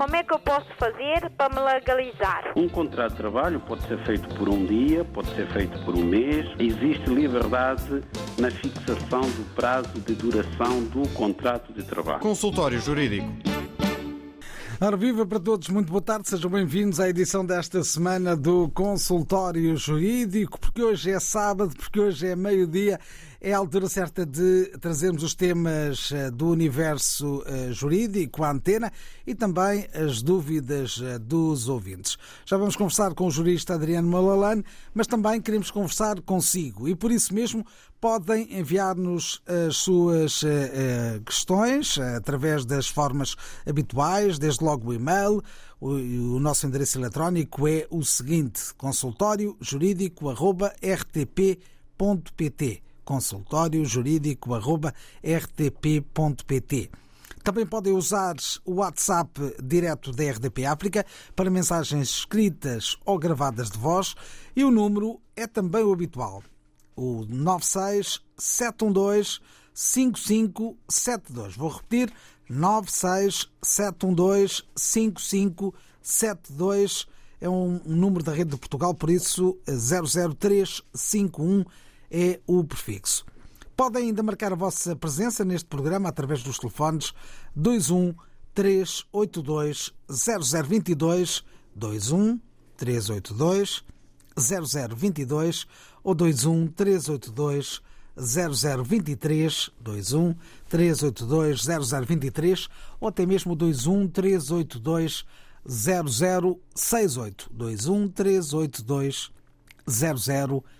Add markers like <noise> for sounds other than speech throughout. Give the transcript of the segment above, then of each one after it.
Como é que eu posso fazer para me legalizar? Um contrato de trabalho pode ser feito por um dia, pode ser feito por um mês. Existe liberdade na fixação do prazo de duração do contrato de trabalho. Consultório Jurídico. Ora, viva para todos, muito boa tarde, sejam bem-vindos à edição desta semana do Consultório Jurídico, porque hoje é sábado, porque hoje é meio-dia, é a altura certa de trazermos os temas eh, do universo eh, jurídico à antena e também as dúvidas eh, dos ouvintes. Já vamos conversar com o jurista Adriano Malalane, mas também queremos conversar consigo e por isso mesmo podem enviar-nos as suas questões através das formas habituais, desde logo o e-mail. O nosso endereço eletrónico é o seguinte: consultório consultório jurídico.rtp.pt. Também podem usar o WhatsApp direto da RDP África para mensagens escritas ou gravadas de voz e o número é também o habitual, o 96 712 5572. Vou repetir, 96 712 5572 é um número da rede de Portugal, por isso 00351 é o prefixo. Podem ainda marcar a vossa presença neste programa através dos telefones 21 382 0022 21 382 0022 ou 21 382 0023 21 382 0023 ou até mesmo 21 382 0068 21 382 0068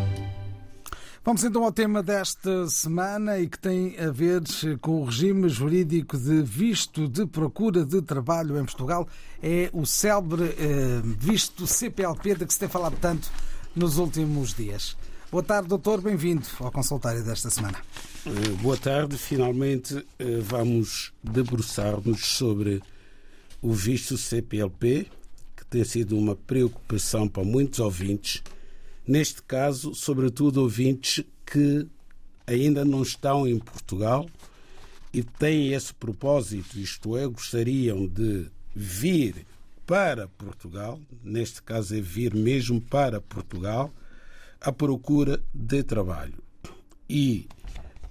Vamos então ao tema desta semana e que tem a ver com o regime jurídico de visto de procura de trabalho em Portugal. É o célebre eh, visto CPLP de que se tem falado tanto nos últimos dias. Boa tarde, doutor. Bem-vindo ao consultório desta semana. Eh, boa tarde. Finalmente eh, vamos debruçar-nos sobre o visto CPLP, que tem sido uma preocupação para muitos ouvintes neste caso, sobretudo ouvintes que ainda não estão em Portugal e têm esse propósito, isto é, gostariam de vir para Portugal, neste caso é vir mesmo para Portugal, à procura de trabalho. E,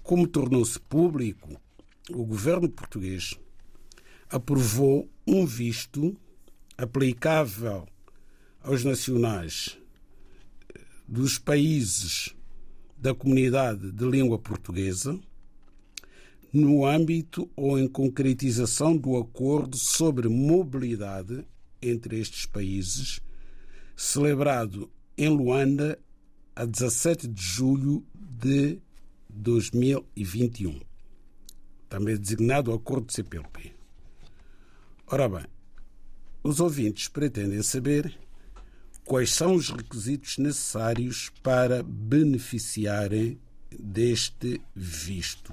como tornou-se público, o governo português aprovou um visto aplicável aos nacionais dos países da comunidade de língua portuguesa no âmbito ou em concretização do acordo sobre mobilidade entre estes países, celebrado em Luanda a 17 de julho de 2021, também designado Acordo de CPLP. Ora bem, os ouvintes pretendem saber quais são os requisitos necessários para beneficiarem deste visto.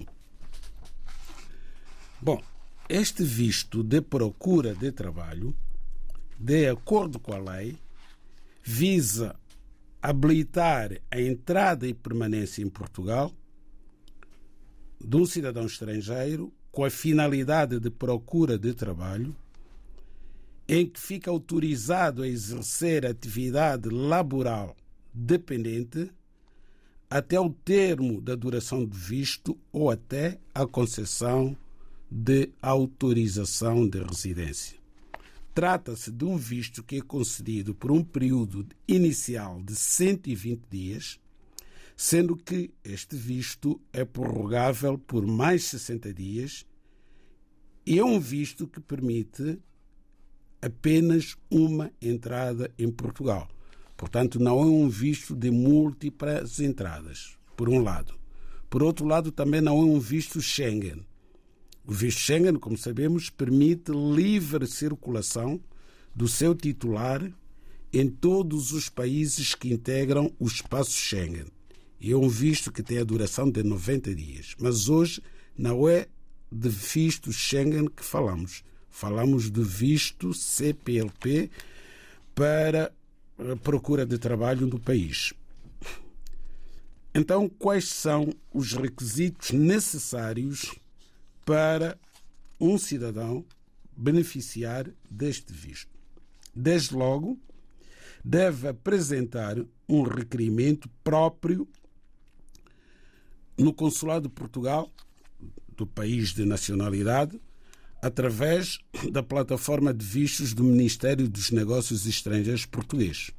Bom, este visto de procura de trabalho, de acordo com a lei, visa habilitar a entrada e permanência em Portugal de um cidadão estrangeiro com a finalidade de procura de trabalho em que fica autorizado a exercer atividade laboral dependente até o termo da duração do visto ou até a concessão de autorização de residência. Trata-se de um visto que é concedido por um período inicial de 120 dias, sendo que este visto é prorrogável por mais 60 dias e é um visto que permite apenas uma entrada em Portugal. Portanto, não é um visto de múltiplas entradas, por um lado. Por outro lado, também não é um visto Schengen. O visto Schengen, como sabemos, permite livre circulação do seu titular em todos os países que integram o espaço Schengen. E é um visto que tem a duração de 90 dias. Mas hoje não é de visto Schengen que falamos. Falamos de visto CPLP para a procura de trabalho no país. Então, quais são os requisitos necessários para um cidadão beneficiar deste visto? Desde logo, deve apresentar um requerimento próprio no Consulado de Portugal, do país de nacionalidade, através da plataforma de vistos do Ministério dos Negócios Estrangeiros português,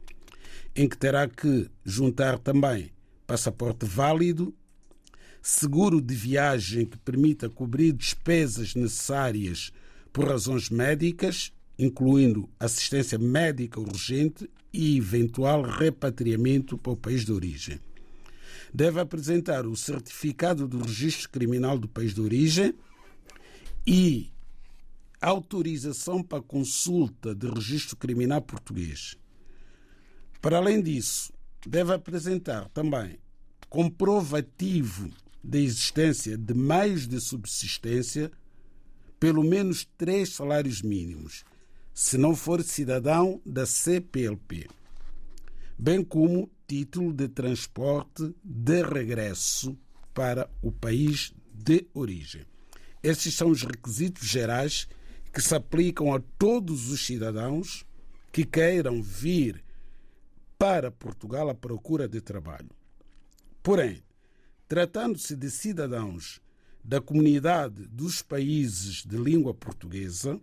em que terá que juntar também passaporte válido, seguro de viagem que permita cobrir despesas necessárias por razões médicas, incluindo assistência médica urgente e eventual repatriamento para o país de origem. Deve apresentar o certificado do registro criminal do país de origem e autorização para consulta de registro criminal português. Para além disso, deve apresentar também comprovativo da existência de meios de subsistência, pelo menos três salários mínimos, se não for cidadão da CPLP, bem como título de transporte de regresso para o país de origem. Estes são os requisitos gerais que se aplicam a todos os cidadãos que queiram vir para Portugal à procura de trabalho. Porém, tratando-se de cidadãos da comunidade dos países de língua portuguesa,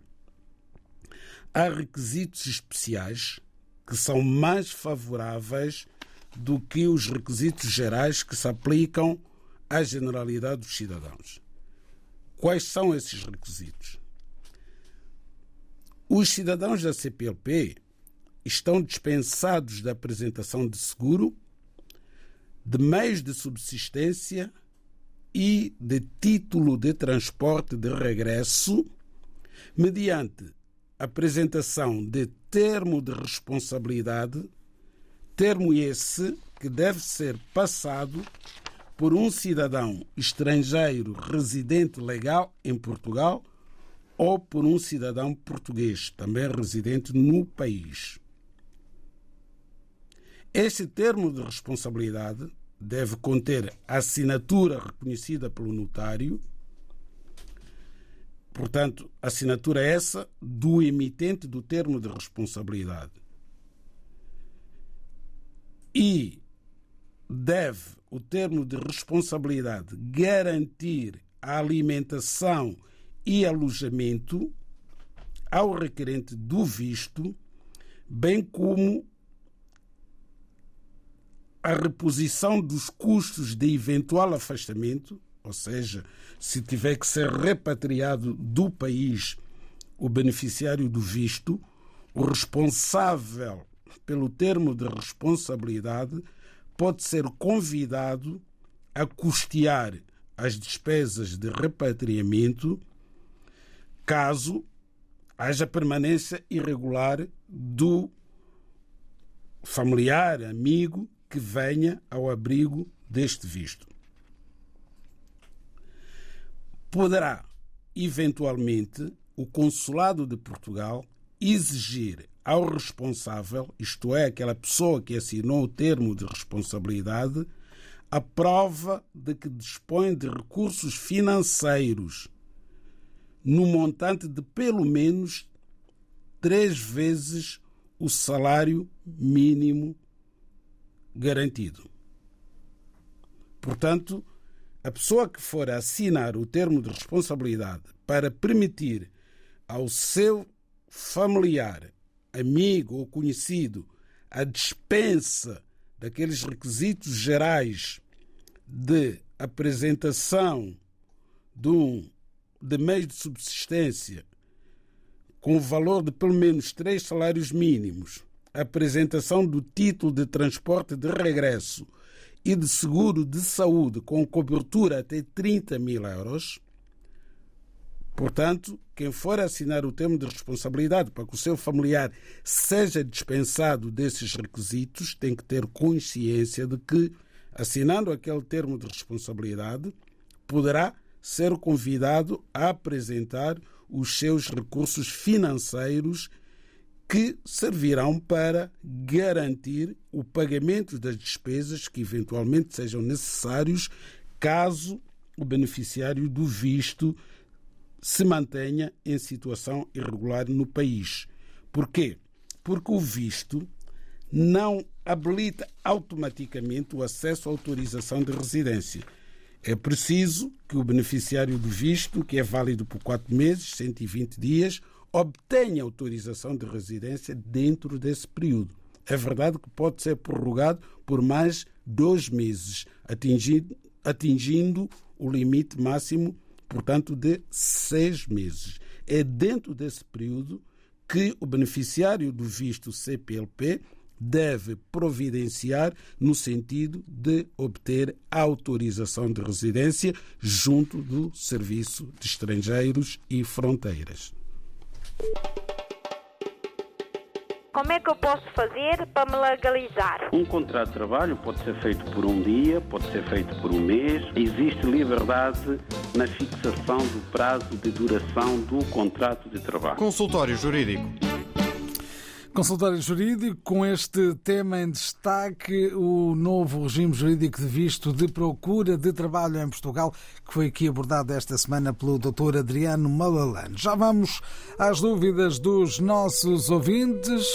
há requisitos especiais que são mais favoráveis do que os requisitos gerais que se aplicam à generalidade dos cidadãos. Quais são esses requisitos? Os cidadãos da CPLP estão dispensados da apresentação de seguro, de meios de subsistência e de título de transporte de regresso, mediante apresentação de termo de responsabilidade, termo esse que deve ser passado por um cidadão estrangeiro residente legal em Portugal ou por um cidadão português, também residente no país. Este termo de responsabilidade deve conter a assinatura reconhecida pelo notário, portanto, assinatura essa do emitente do termo de responsabilidade. E deve o termo de responsabilidade garantir a alimentação e alojamento ao requerente do visto, bem como a reposição dos custos de eventual afastamento, ou seja, se tiver que ser repatriado do país o beneficiário do visto, o responsável pelo termo de responsabilidade pode ser convidado a custear as despesas de repatriamento caso haja permanência irregular do familiar, amigo que venha ao abrigo deste visto. Poderá, eventualmente, o Consulado de Portugal exigir ao responsável, isto é, aquela pessoa que assinou o termo de responsabilidade, a prova de que dispõe de recursos financeiros no montante de pelo menos três vezes o salário mínimo garantido. Portanto, a pessoa que for assinar o termo de responsabilidade para permitir ao seu familiar, amigo ou conhecido a dispensa daqueles requisitos gerais de apresentação de um de meios de subsistência com o valor de pelo menos três salários mínimos, apresentação do título de transporte de regresso e de seguro de saúde com cobertura até 30 mil euros, Portanto, quem for assinar o termo de responsabilidade para que o seu familiar seja dispensado desses requisitos tem que ter consciência de que, assinando aquele termo de responsabilidade, poderá ser convidado a apresentar os seus recursos financeiros que servirão para garantir o pagamento das despesas que eventualmente sejam necessários caso o beneficiário do visto se mantenha em situação irregular no país. Por quê? Porque o visto não habilita automaticamente o acesso à autorização de residência. É preciso que o beneficiário do visto, que é válido por quatro meses, 120 dias, obtenha autorização de residência dentro desse período. É verdade que pode ser prorrogado por mais dois meses, atingindo, atingindo o limite máximo portanto, de seis meses. É dentro desse período que o beneficiário do visto CPLP deve providenciar no sentido de obter autorização de residência junto do Serviço de Estrangeiros e Fronteiras. Como é que eu posso fazer para me legalizar? Um contrato de trabalho pode ser feito por um dia, pode ser feito por um mês. Existe liberdade na fixação do prazo de duração do contrato de trabalho. Consultório Jurídico. Consultório Jurídico, com este tema em destaque, o novo regime jurídico de visto de procura de trabalho em Portugal, que foi aqui abordado esta semana pelo Dr. Adriano Malalane. Já vamos às dúvidas dos nossos ouvintes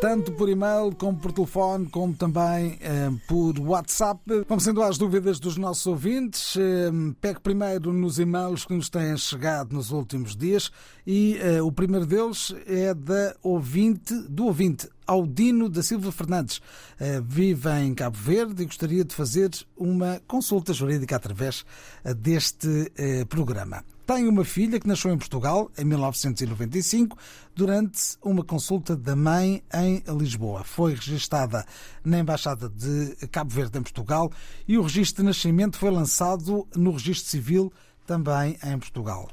tanto por e-mail como por telefone, como também eh, por WhatsApp. Vamos sendo às dúvidas dos nossos ouvintes. Eh, pego primeiro nos e-mails que nos têm chegado nos últimos dias e eh, o primeiro deles é da ouvinte, do ouvinte Audino da Silva Fernandes. Eh, vive em Cabo Verde e gostaria de fazer uma consulta jurídica através eh, deste eh, programa. Tem uma filha que nasceu em Portugal em 1995 durante uma consulta da mãe em Lisboa. Foi registada na Embaixada de Cabo Verde em Portugal e o registro de nascimento foi lançado no Registro Civil também em Portugal.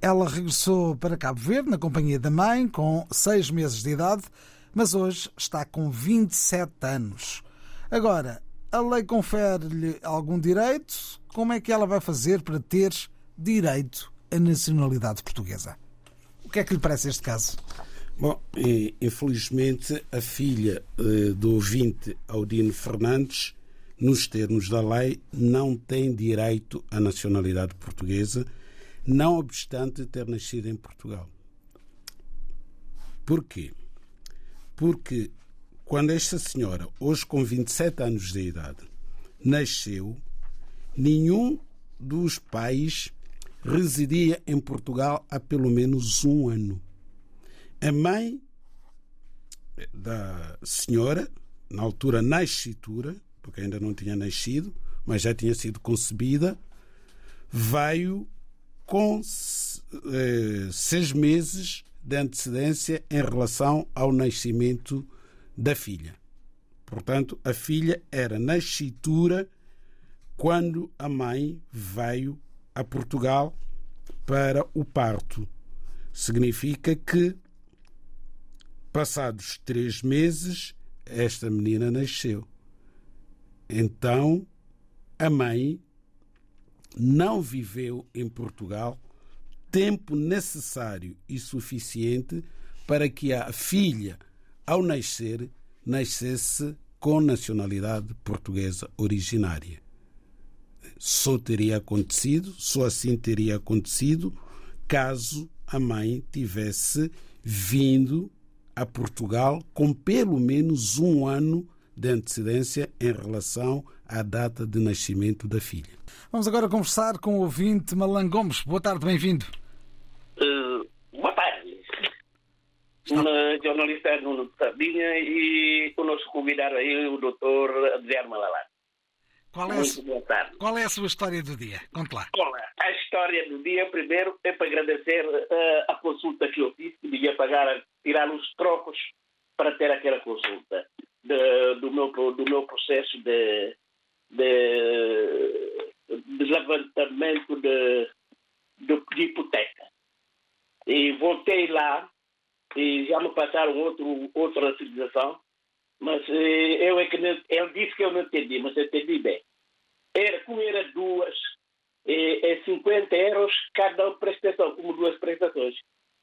Ela regressou para Cabo Verde na companhia da mãe com seis meses de idade, mas hoje está com 27 anos. Agora, a lei confere-lhe algum direito? Como é que ela vai fazer para ter direito à nacionalidade portuguesa. O que é que lhe parece este caso? Bom, infelizmente a filha eh, do ouvinte Audino Fernandes, nos termos da lei, não tem direito à nacionalidade portuguesa, não obstante ter nascido em Portugal. Porquê? Porque quando esta senhora, hoje com 27 anos de idade, nasceu, nenhum dos pais residia em Portugal há pelo menos um ano. A mãe da senhora, na altura nascitura, porque ainda não tinha nascido, mas já tinha sido concebida, veio com eh, seis meses de antecedência em relação ao nascimento da filha. Portanto, a filha era nascitura quando a mãe veio a Portugal para o parto. Significa que, passados três meses, esta menina nasceu. Então, a mãe não viveu em Portugal tempo necessário e suficiente para que a filha, ao nascer, nascesse com nacionalidade portuguesa originária só teria acontecido, só assim teria acontecido, caso a mãe tivesse vindo a Portugal com pelo menos um ano de antecedência em relação à data de nascimento da filha. Vamos agora conversar com o ouvinte Malan Gomes. Boa tarde, bem-vindo. Uh, boa tarde. Está... jornalista Nuno Sardinha e o nosso convidado aí, o doutor Adriano Malalá. Qual é, a, qual é a sua história do dia? Conte lá. Olá, a história do dia, primeiro, é para agradecer uh, a consulta que eu fiz, que devia pagar, tirar os trocos para ter aquela consulta de, do, meu, do meu processo de, de, de levantamento de, de, de hipoteca. E voltei lá e já me passaram outro, outra civilização, mas eh, eu é que não, ele disse que eu não entendi, mas eu entendi bem. Era, como era duas, é, é 50 euros cada prestação, como duas prestações.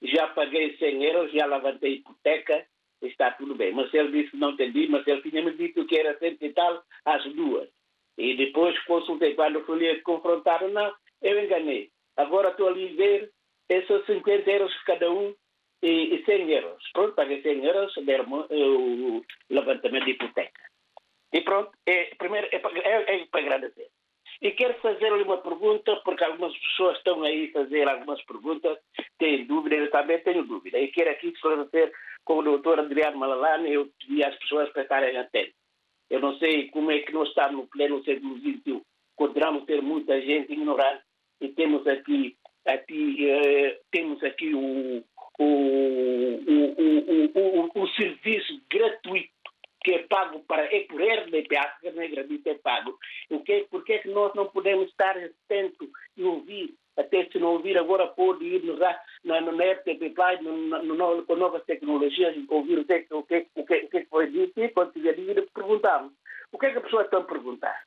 Já paguei 100 euros, já levantei hipoteca, está tudo bem. Mas ele disse que não entendi, mas ele tinha me dito que era cento e tal as duas. E depois consultei, quando fui lhe confrontar, não, eu enganei. Agora estou ali a ver, esses 50 euros cada um e, e 100 euros. Pronto, paguei 100 euros, deram o levantamento de hipoteca. E pronto, é, primeiro é para, é, é para agradecer. E quero fazer-lhe uma pergunta, porque algumas pessoas estão aí a fazer algumas perguntas, têm dúvida, eu também tenho dúvida. E quero aqui esclarecer com o doutor Adriano Malalane, eu pedi às pessoas para estarem atentas. Eu não sei como é que nós estamos no pleno século XXI. Continuamos ter muita gente ignorante e temos aqui, aqui eh, temos aqui o, o, o, o, o, serviço gratuito que é pago para, é por RDP, a não é gratuito, é pago. O que, por que é que nós não podemos estar atentos e ouvir? Até se não ouvir agora, pode ir no, na, na RTP Play, no, com novas tecnologias, ouvir o que, o que, o que, o que foi dito e quando tiver dúvida, perguntamos. O que é que as pessoas estão a perguntar?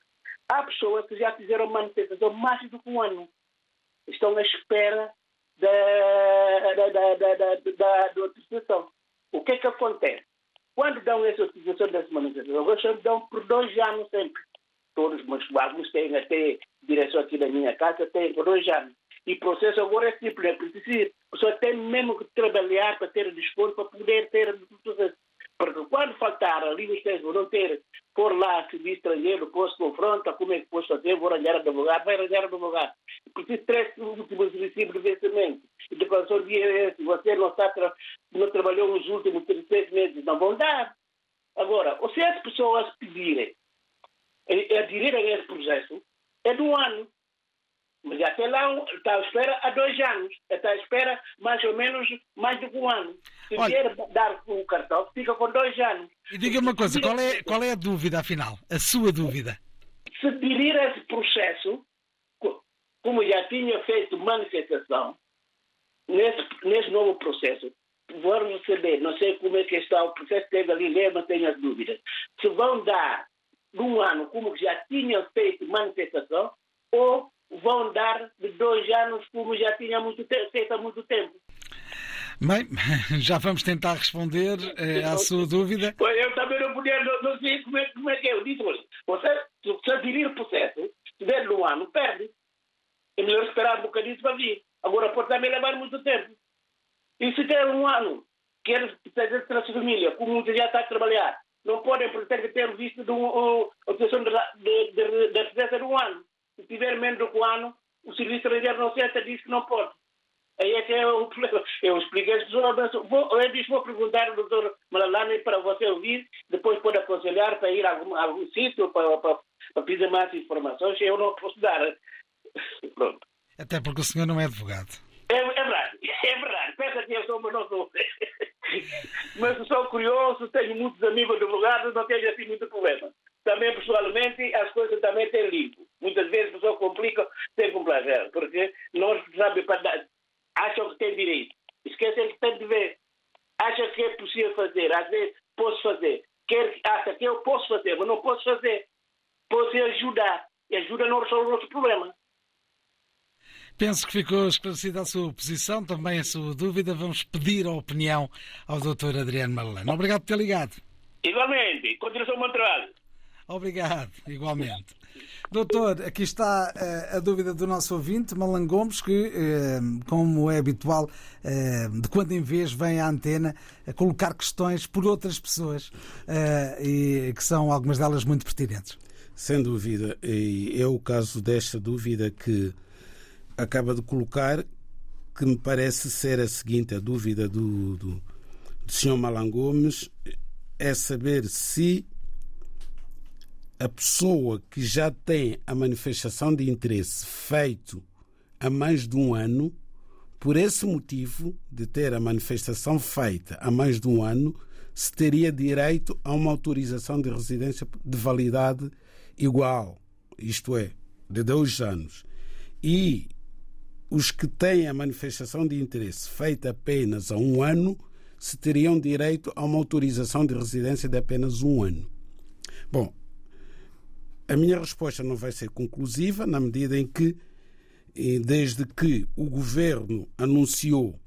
Há pessoas que já fizeram manifestação mais do que um ano. Estão à espera da, da, da, da, da, utilização. O que é que acontece? Quando dão essa utilização das manifestações, dão por dois anos sempre. Todos, mas alguns têm até direção aqui da minha casa, têm por dois anos. E o processo agora é simples, é preciso. A pessoa tem mesmo que trabalhar para ter desconto, para poder ter processo. Porque quando faltar ali textos, não ter por lá se estrangeiro, depois confronta, como é que posso fazer, vou arranjar advogado, vai arranjar advogado. Preciso três últimos recibos de vencimento. E depois o dia se você não, está não trabalhou nos últimos três meses, não vão dar. Agora, se as pessoas pedirem aderir a esse processo, é de um ano. Mas até lá está à espera há dois anos. Está à espera mais ou menos mais de um ano. Se Olha, quer dar o cartão, fica com dois anos. E diga uma coisa, qual é, qual é a dúvida, afinal? A sua dúvida? Se aderir esse processo, como já tinha feito manifestação, nesse, nesse novo processo, vão receber, não sei como é que está o processo, teve ali, lembra, tenho as dúvidas, se vão dar num ano como já tinham feito manifestação, ou vão dar de dois anos como já tinha muito feito há muito tempo. Bem, já vamos tentar responder eh, à sua dúvida. Eu também não podia, não, não sei como é, como é, que é. Eu disse, você, se aderir o processo, se der num ano, perde. É melhor esperar um bocadinho para vir. Agora pode também levar muito tempo. E se der um ano, quer fazer a família, como já está a trabalhar, não podem, por ter visto de um, a situação da residência de um ano se tiver menos do que um ano, o serviço estrangeiro não aceita, diz que não pode. Aí é que é o <laughs> problema. Eu expliquei às pessoas, vou, eu disse, vou perguntar ao doutor Malalane para você ouvir, depois pode aconselhar para ir a algum, a algum sítio para, para, para pedir mais informações. Eu não posso dar. <laughs> Pronto. Até porque o senhor não é advogado. É, é verdade, <laughs> é verdade. Pensa que eu sou, mas não sou. mas sou curioso, tenho muitos amigos advogados, não tenho assim muito problema também pessoalmente as coisas também têm limpo. Muitas vezes a pessoa complica sem complacer, porque nós sabe acham que tem direito, esquecem que tem dever, acham que é possível fazer, às vezes posso fazer, quer acha que eu posso fazer, mas não posso fazer, posso ajudar e ajuda não resolve o nosso problema. Penso que ficou esclarecida a sua posição, também a sua dúvida. Vamos pedir a opinião ao Dr. Adriano Malalano. Obrigado por ter ligado. Igualmente. Continuação bom trabalho. Obrigado, igualmente. Doutor, aqui está uh, a dúvida do nosso ouvinte, Malan Gomes, que, uh, como é habitual, uh, de quando em vez vem à antena a colocar questões por outras pessoas e que são algumas delas muito pertinentes. Sem dúvida, e é o caso desta dúvida que acaba de colocar, que me parece ser a seguinte: a dúvida do, do, do Gomes é saber se a pessoa que já tem a manifestação de interesse feito há mais de um ano, por esse motivo de ter a manifestação feita há mais de um ano, se teria direito a uma autorização de residência de validade igual, isto é, de dois anos. E os que têm a manifestação de interesse feita apenas há um ano se teriam direito a uma autorização de residência de apenas um ano. Bom, a minha resposta não vai ser conclusiva, na medida em que, desde que o governo anunciou,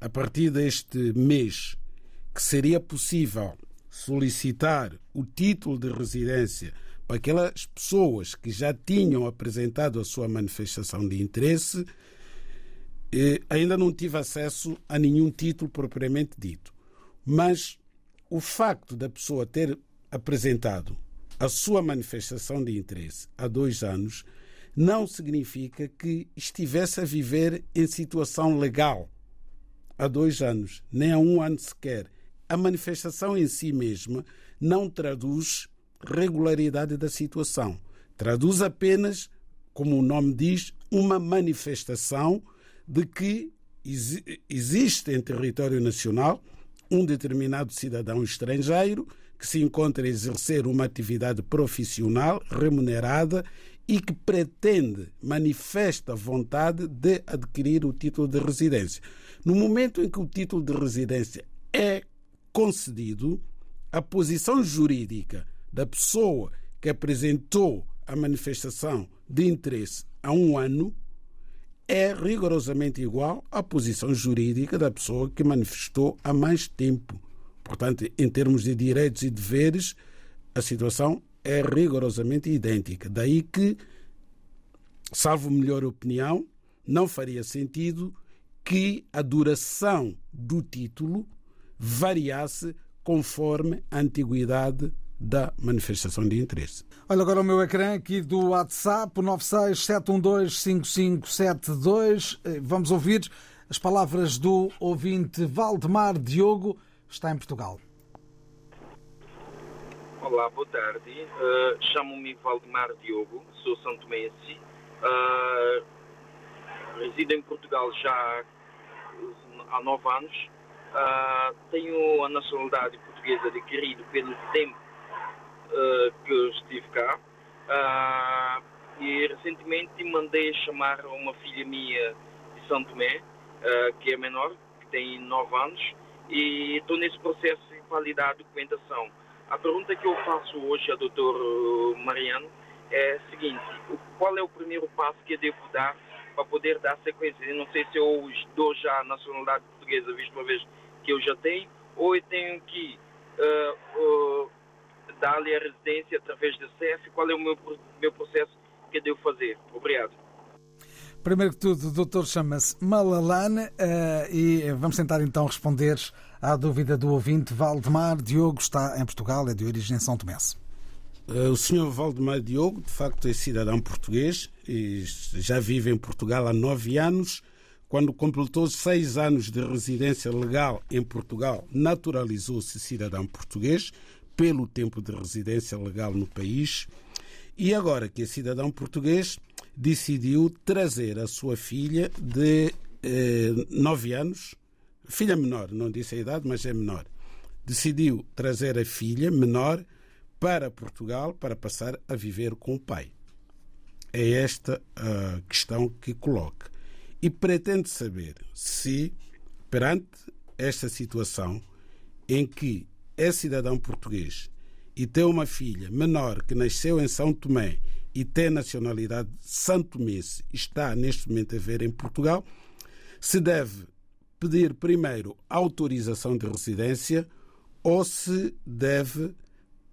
a partir deste mês, que seria possível solicitar o título de residência para aquelas pessoas que já tinham apresentado a sua manifestação de interesse, ainda não tive acesso a nenhum título propriamente dito. Mas o facto da pessoa ter apresentado a sua manifestação de interesse há dois anos não significa que estivesse a viver em situação legal há dois anos, nem há um ano sequer. A manifestação em si mesma não traduz regularidade da situação. Traduz apenas, como o nome diz, uma manifestação de que existe em território nacional um determinado cidadão estrangeiro que se encontra a exercer uma atividade profissional remunerada e que pretende, manifesta vontade de adquirir o título de residência. No momento em que o título de residência é concedido, a posição jurídica da pessoa que apresentou a manifestação de interesse há um ano é rigorosamente igual à posição jurídica da pessoa que manifestou há mais tempo. Portanto, em termos de direitos e deveres, a situação é rigorosamente idêntica. Daí que, salvo melhor opinião, não faria sentido que a duração do título variasse conforme a antiguidade da manifestação de interesse. Olha agora o meu ecrã aqui do WhatsApp, 967125572. Eh, vamos ouvir as palavras do ouvinte Valdemar Diogo, está em Portugal. Olá, boa tarde. Uh, Chamo-me Valdemar Diogo, sou santo Messi. Uh, resido em Portugal já há nove anos. Uh, tenho a nacionalidade portuguesa adquirida pelo tempo uh, que estive cá. E recentemente mandei chamar uma filha minha de São Tomé, que é menor, que tem 9 anos, e estou nesse processo de validar a documentação. A pergunta que eu faço hoje ao Dr. Mariano é a seguinte: qual é o primeiro passo que eu devo dar para poder dar sequência? Não sei se eu dou já a nacionalidade portuguesa, visto uma vez que eu já tenho, ou eu tenho que uh, uh, dar-lhe a residência através da CEF? Qual é o meu, meu processo que eu devo fazer? Obrigado. Primeiro que tudo, o doutor chama-se Malalane uh, e vamos tentar então responder à dúvida do ouvinte. Valdemar Diogo está em Portugal, é de origem São Tomé. Eh, o senhor Valdemar Diogo, de facto, é cidadão português e já vive em Portugal há nove anos. Quando completou seis anos de residência legal em Portugal, naturalizou-se cidadão português pelo tempo de residência legal no país e agora que é cidadão português decidiu trazer a sua filha de eh, nove anos, filha menor, não disse a idade, mas é menor. Decidiu trazer a filha menor para Portugal para passar a viver com o pai. É esta a questão que coloca. E pretende saber se, perante esta situação em que é cidadão português e tem uma filha menor que nasceu em São Tomé e tem nacionalidade santomense está neste momento a ver em Portugal, se deve pedir primeiro autorização de residência ou se deve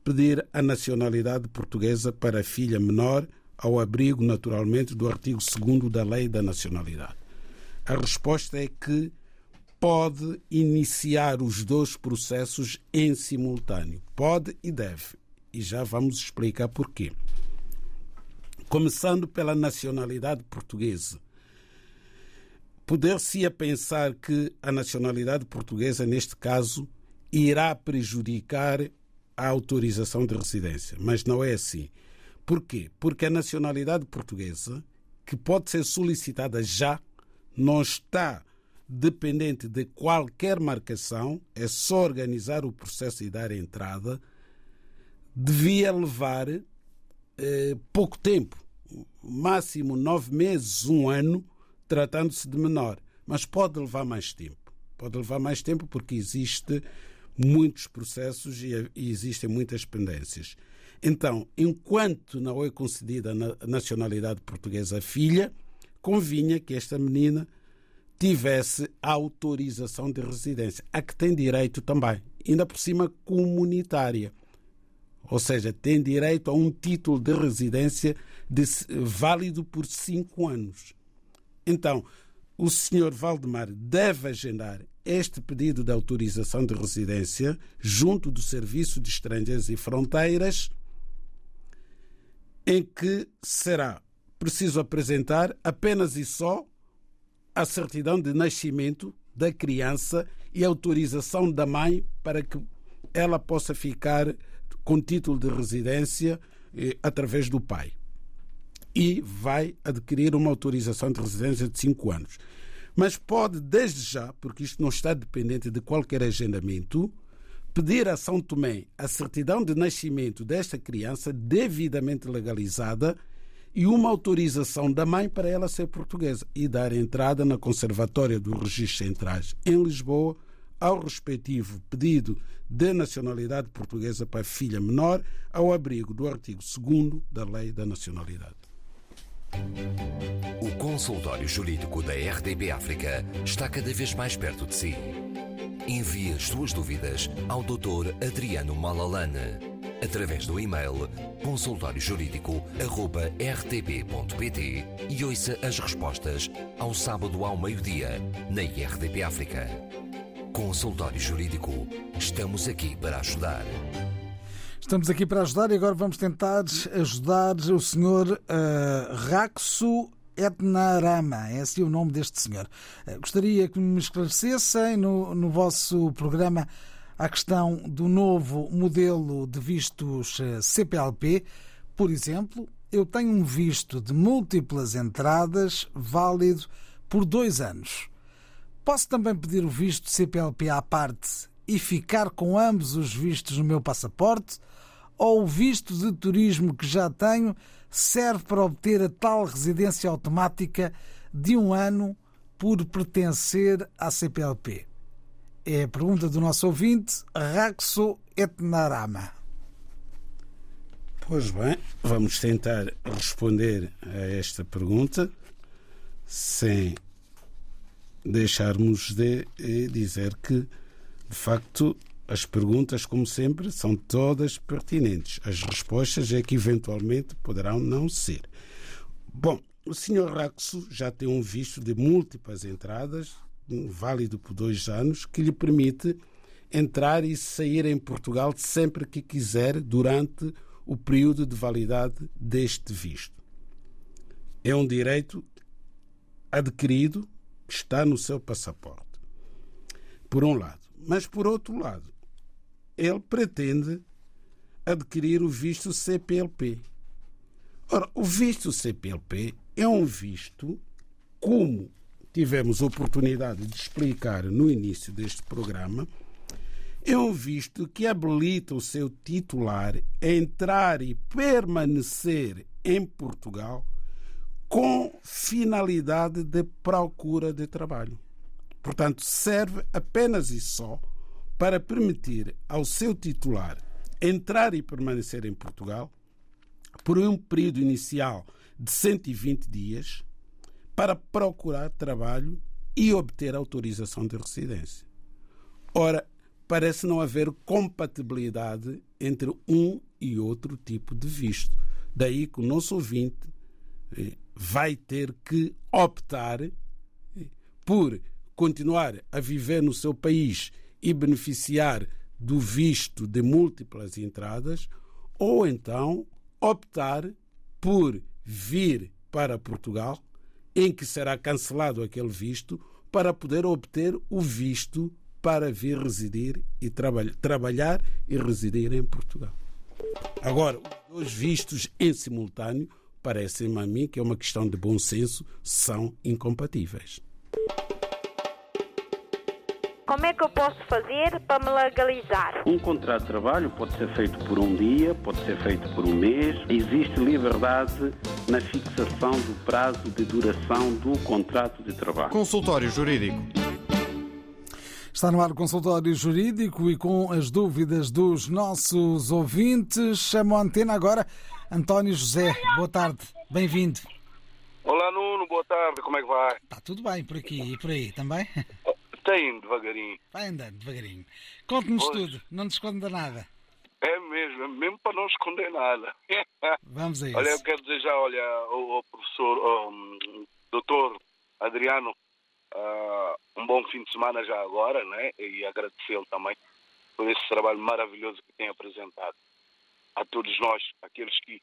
pedir a nacionalidade portuguesa para a filha menor ao abrigo, naturalmente, do artigo 2 da Lei da Nacionalidade. A resposta é que pode iniciar os dois processos em simultâneo. Pode e deve. E já vamos explicar porquê. Começando pela nacionalidade portuguesa. Poder-se-ia pensar que a nacionalidade portuguesa, neste caso, irá prejudicar a autorização de residência, mas não é assim. Porquê? Porque a nacionalidade portuguesa, que pode ser solicitada já, não está dependente de qualquer marcação, é só organizar o processo e dar entrada, devia levar pouco tempo, máximo nove meses, um ano, tratando-se de menor, mas pode levar mais tempo. Pode levar mais tempo porque existe muitos processos e, existem muitas pendências. Então, enquanto não é concedida a nacionalidade portuguesa à filha, convinha que esta menina tivesse autorização de residência, a que tem direito também, ainda por cima comunitária. Ou seja, tem direito a um título de residência de, válido por cinco anos. Então, o senhor Valdemar deve agendar este pedido de autorização de residência junto do Serviço de Estrangeiros e Fronteiras, em que será preciso apresentar apenas e só a certidão de nascimento da criança e autorização da mãe para que ela possa ficar com título de residência eh, através do pai. E vai adquirir uma autorização de residência de 5 anos. Mas pode, desde já, porque isto não está dependente de qualquer agendamento, pedir a São Tomé a certidão de nascimento desta criança devidamente legalizada e uma autorização da mãe para ela ser portuguesa e dar entrada na Conservatória dos Registros Centrais em Lisboa ao respectivo pedido de nacionalidade portuguesa para filha menor, ao abrigo do artigo 2 da Lei da Nacionalidade. O consultório jurídico da RDB África está cada vez mais perto de si. Envie as suas dúvidas ao Dr. Adriano Malalane através do e-mail consultóriojurídico.rtp.pt e ouça as respostas ao sábado ao meio-dia na RDP África. Consultório Jurídico. Estamos aqui para ajudar. Estamos aqui para ajudar e agora vamos tentar ajudar o senhor uh, Raxo Etnarama, é assim o nome deste senhor. Uh, gostaria que me esclarecessem no, no vosso programa a questão do novo modelo de vistos uh, CPLP. Por exemplo, eu tenho um visto de múltiplas entradas válido por dois anos. Posso também pedir o visto CPLP à parte e ficar com ambos os vistos no meu passaporte? Ou o visto de turismo que já tenho serve para obter a tal residência automática de um ano por pertencer à CPLP? É a pergunta do nosso ouvinte, Raxo Etnarama. Pois bem, vamos tentar responder a esta pergunta sem deixarmos de eh, dizer que, de facto, as perguntas, como sempre, são todas pertinentes. As respostas é que eventualmente poderão não ser. Bom, o Sr. Raxo já tem um visto de múltiplas entradas, válido por dois anos, que lhe permite entrar e sair em Portugal sempre que quiser durante o período de validade deste visto. É um direito adquirido está no seu passaporte. Por um lado. Mas, por outro lado, ele pretende adquirir o visto CPLP. Ora, o visto CPLP é um visto, como tivemos oportunidade de explicar no início deste programa, é um visto que habilita o seu titular a entrar e permanecer em Portugal com finalidade de procura de trabalho. Portanto, serve apenas e só para permitir ao seu titular entrar e permanecer em Portugal por um período inicial de 120 dias para procurar trabalho e obter autorização de residência. Ora, parece não haver compatibilidade entre um e outro tipo de visto. Daí que o nosso ouvinte eh, vai ter que optar por continuar a viver no seu país e beneficiar do visto de múltiplas entradas, ou então optar por vir para Portugal, em que será cancelado aquele visto, para poder obter o visto para vir residir e traba trabalhar e residir em Portugal. Agora, os vistos em simultâneo parece-me a mim que é uma questão de bom senso, são incompatíveis. Como é que eu posso fazer para me legalizar? Um contrato de trabalho pode ser feito por um dia, pode ser feito por um mês. Existe liberdade na fixação do prazo de duração do contrato de trabalho. Consultório Jurídico. Está no ar o consultório jurídico e com as dúvidas dos nossos ouvintes. Chamo a antena agora António José. Boa tarde, bem-vindo. Olá Nuno, boa tarde, como é que vai? Está tudo bem por aqui e por aí também? <laughs> Tem, devagarinho. Vai andando devagarinho. Conte-nos tudo, não nos esconda nada. É mesmo, é mesmo para não esconder nada. <laughs> Vamos a isso. olha, eu quero desejar, olha, ao, professor, ao, hum, doutor Adriano, ah, um bom fim de semana já agora, né? E agradecê-lo também por esse trabalho maravilhoso que tem apresentado. A todos nós, aqueles que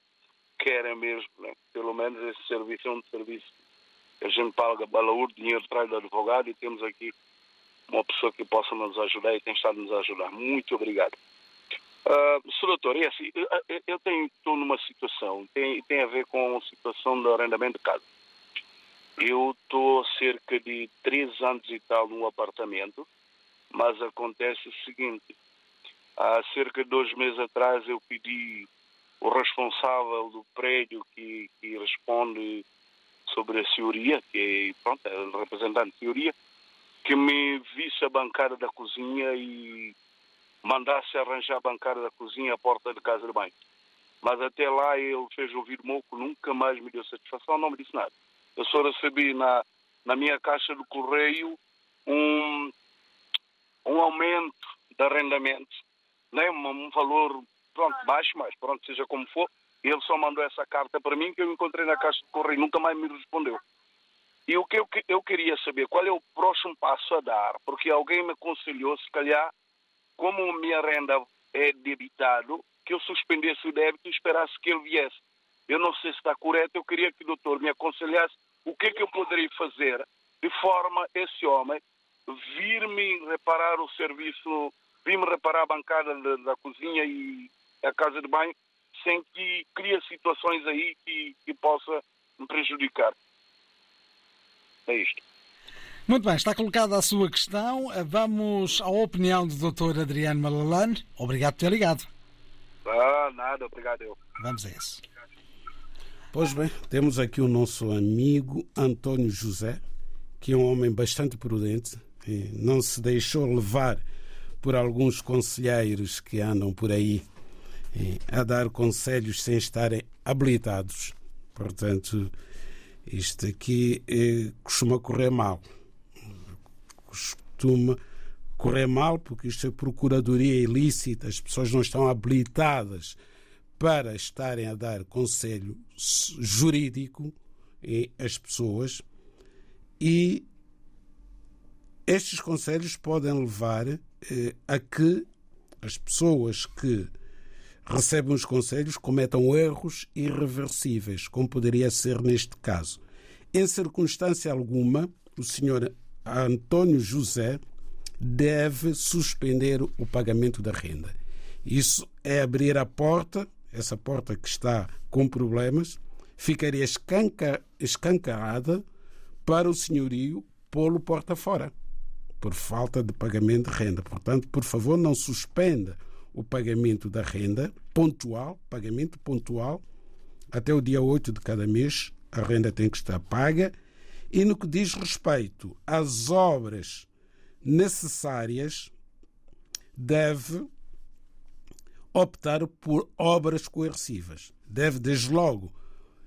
querem mesmo, né? Pelo menos esse serviço é um serviço a gente paga balaúr, dinheiro atrás do advogado e temos aqui uma pessoa que possa nos ajudar e tem estado a nos ajudar. Muito obrigado. Ah, Sr. doutor, é assim, eu- estou numa situação, tem, tem a ver com a situação do arrendamento de casa. Eu estou há cerca de três anos e tal num apartamento, mas acontece o seguinte, há cerca de dois meses atrás eu pedi o responsável do prédio que, que responde sobre a senhoria, que é, pronto, é o representante de senhoria, que me visse a bancada da cozinha e mandasse arranjar a bancada da cozinha à porta de casa de banho. Mas até lá ele fez ouvir moco, nunca mais me deu satisfação, não me disse nada. Eu só recebi na, na minha caixa do correio um, um aumento de arrendamento, né? um, valor pronto, baixo, mas pronto, seja como for. Ele só mandou essa carta para mim que eu encontrei na caixa do correio, nunca mais me respondeu. E o que eu, eu queria saber, qual é o próximo passo a dar? Porque alguém me aconselhou, se calhar, como minha renda é debitado, que eu suspendesse o débito e esperasse que ele viesse. Eu não sei se está correto, eu queria que o doutor me aconselhasse o que é que eu poderia fazer de forma esse homem vir-me reparar o serviço, vir-me reparar a bancada da, da cozinha e a casa de banho, sem que crie situações aí que, que possa me prejudicar. É isto. Muito bem, está colocada a sua questão. Vamos à opinião do Dr. Adriano Malalane. Obrigado por ter ligado. Ah, nada, obrigado eu. Vamos a isso. Pois bem, temos aqui o nosso amigo António José, que é um homem bastante prudente, e não se deixou levar por alguns conselheiros que andam por aí eh, a dar conselhos sem estarem habilitados. Portanto, isto aqui eh, costuma correr mal. Costuma correr mal porque isto é procuradoria ilícita, as pessoas não estão habilitadas para estarem a dar conselho jurídico eh, às pessoas e estes conselhos podem levar a que as pessoas que recebem os conselhos cometam erros irreversíveis, como poderia ser neste caso. Em circunstância alguma, o senhor António José deve suspender o pagamento da renda. Isso é abrir a porta, essa porta que está com problemas, ficaria escanca- escancarada para o senhorio pô-lo porta fora, por falta de pagamento de renda. Portanto, por favor, não suspenda o pagamento da renda pontual, pagamento pontual, até o dia 8 de cada mês, a renda tem que estar paga. E no que diz respeito às obras necessárias, deve optar por obras coercivas. Deve, desde logo,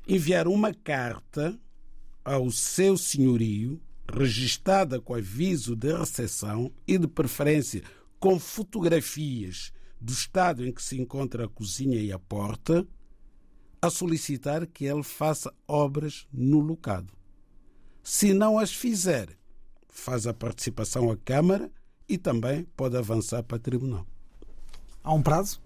enviar uma carta ao seu senhorio, registada com aviso de recepção e, de preferência, com fotografias do estado em que se encontra a cozinha e a porta, a solicitar que ele faça obras no locado. Se não as fizer, faz a participação à Câmara e também pode avançar para o Tribunal. Há um prazo?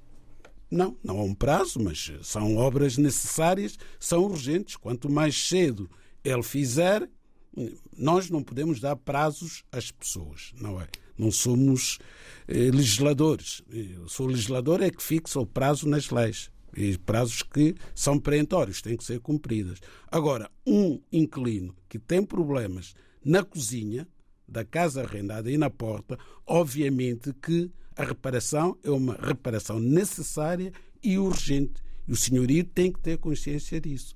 Não, não há um prazo, mas são obras necessárias, são urgentes. Quanto mais cedo ele fizer, nós não podemos dar prazos às pessoas, não é? Não somos eh, legisladores. Eu sou legislador é que fixa o prazo nas leis. E prazos que são perentórios, têm que ser cumpridos. Agora, um inquilino que tem problemas na cozinha, da casa arrendada e na porta, obviamente que a reparação é uma reparação necessária e urgente. E o senhorio tem que ter consciência disso.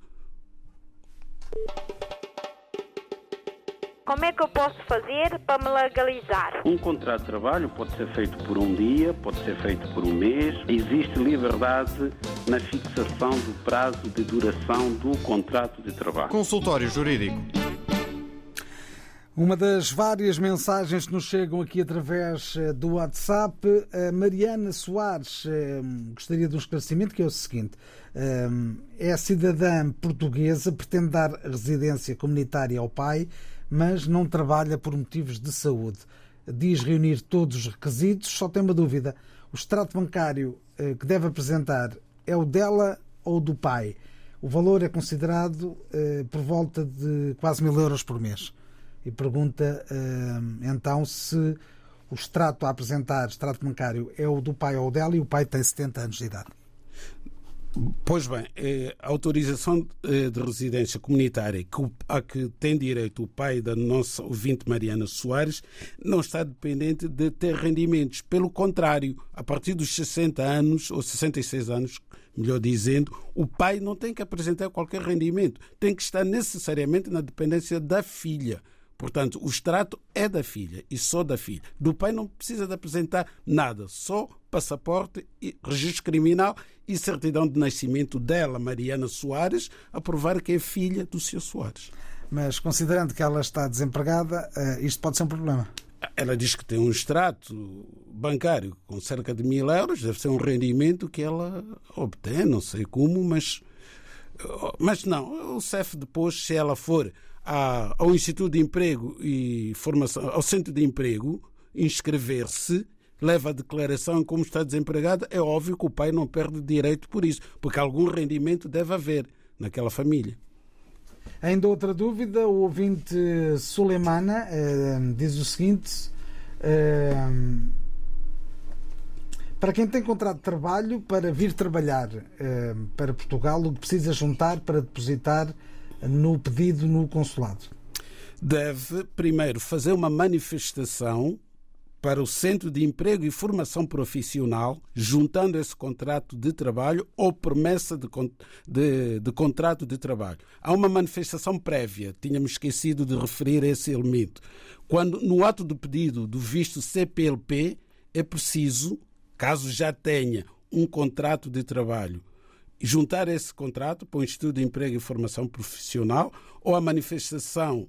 Como é que eu posso fazer para me legalizar? Um contrato de trabalho pode ser feito por um dia, pode ser feito por um mês. Existe liberdade na fixação do prazo de duração do contrato de trabalho. Consultório Jurídico. Uma das várias mensagens que nos chegam aqui através eh, do WhatsApp, a Mariana Soares eh, gostaria de um esclarecimento que é o seguinte: eh, é cidadã portuguesa, pretende dar residência comunitária ao pai mas não trabalha por motivos de saúde. Diz reunir todos os requisitos, só tem uma dúvida: o extrato bancário eh, que deve apresentar é o dela ou do pai? O valor é considerado eh, por volta de quase mil euros por mês. E pergunta eh, então se o extrato a apresentar, extrato bancário, é o do pai ou dela e o pai tem 70 anos de idade. Pois bem, eh, a autorização eh, de residência comunitária a que tem direito o pai da nossa ouvinte Mariana Soares não está dependente de ter rendimentos. Pelo contrário, a partir dos 60 anos, ou 66 anos, melhor dizendo, o pai não tem que apresentar qualquer rendimento, tem que estar necessariamente na dependência da filha. Portanto, o extrato é da filha e só da filha. Do pai não precisa de apresentar nada, só passaporte, registro criminal e certidão de nascimento dela, Mariana Soares, a provar que é filha do Sr. Soares. Mas considerando que ela está desempregada, eh, isto pode ser um problema. Ela diz que tem um extrato bancário com cerca de mil euros, deve ser um rendimento que ela obtém, não sei como, mas, mas não. O CEF depois, se ela for ao Instituto de Emprego e Formação, ao Centro de Emprego, inscrever-se, leva a declaração como está desempregada, é óbvio que o pai não perde direito por isso, porque algum rendimento deve haver naquela família. Ainda outra dúvida, o ouvinte Suleimana eh, diz o seguinte: eh, para quem tem contrato de trabalho para vir trabalhar eh, para Portugal, o que precisa juntar para depositar no pedido no consulado? Deve primeiro fazer uma manifestação para o Centro de Emprego e Formação Profissional, juntando esse contrato de trabalho ou promessa de, de, de, contrato de trabalho. Há uma manifestação prévia, tínhamos esquecido de referir esse elemento. Quando no ato do pedido do visto CPLP é preciso, caso já tenha um contrato de trabalho juntar esse contrato para o Instituto de Emprego e Formação Profissional ou a manifestação,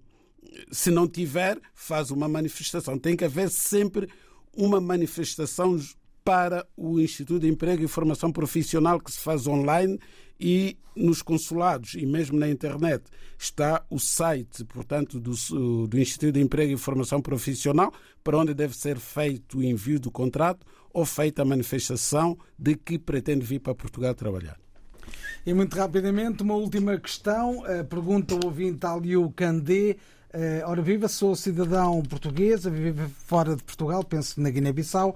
se não tiver, faz uma manifestação. Tem que haver sempre uma manifestação para o Instituto de Emprego e Formação Profissional que se faz online e nos consulados e mesmo na internet está o site, portanto, do, do Instituto de Emprego e Formação Profissional, para onde deve ser feito o envio do contrato ou feita a manifestação de que pretende vir para Portugal trabalhar. E muito rapidamente, uma última questão. Pergunta o ouvinte Aliu Candé. Ora viva, sou cidadão portuguesa, vivo fora de Portugal, penso na Guiné-Bissau.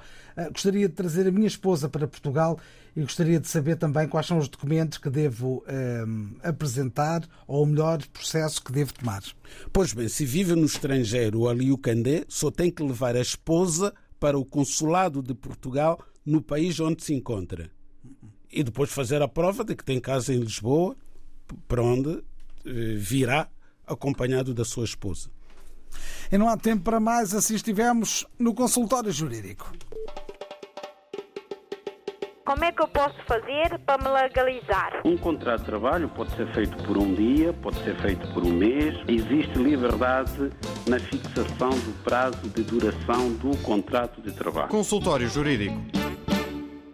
Gostaria de trazer a minha esposa para Portugal e gostaria de saber também quais são os documentos que devo um, apresentar ou o melhor processo que devo tomar. Pois bem, se vive no estrangeiro ali o Candé, só tem que levar a esposa para o consulado de Portugal no país onde se encontra e depois fazer a prova de que tem casa em Lisboa, para onde eh, virá acompanhado da sua esposa. E não há tempo para mais, assim estivemos no consultório jurídico. Como é que eu posso fazer para me legalizar? Um contrato de trabalho pode ser feito por um dia, pode ser feito por um mês. Existe liberdade na fixação do prazo de duração do contrato de trabalho. Consultório Jurídico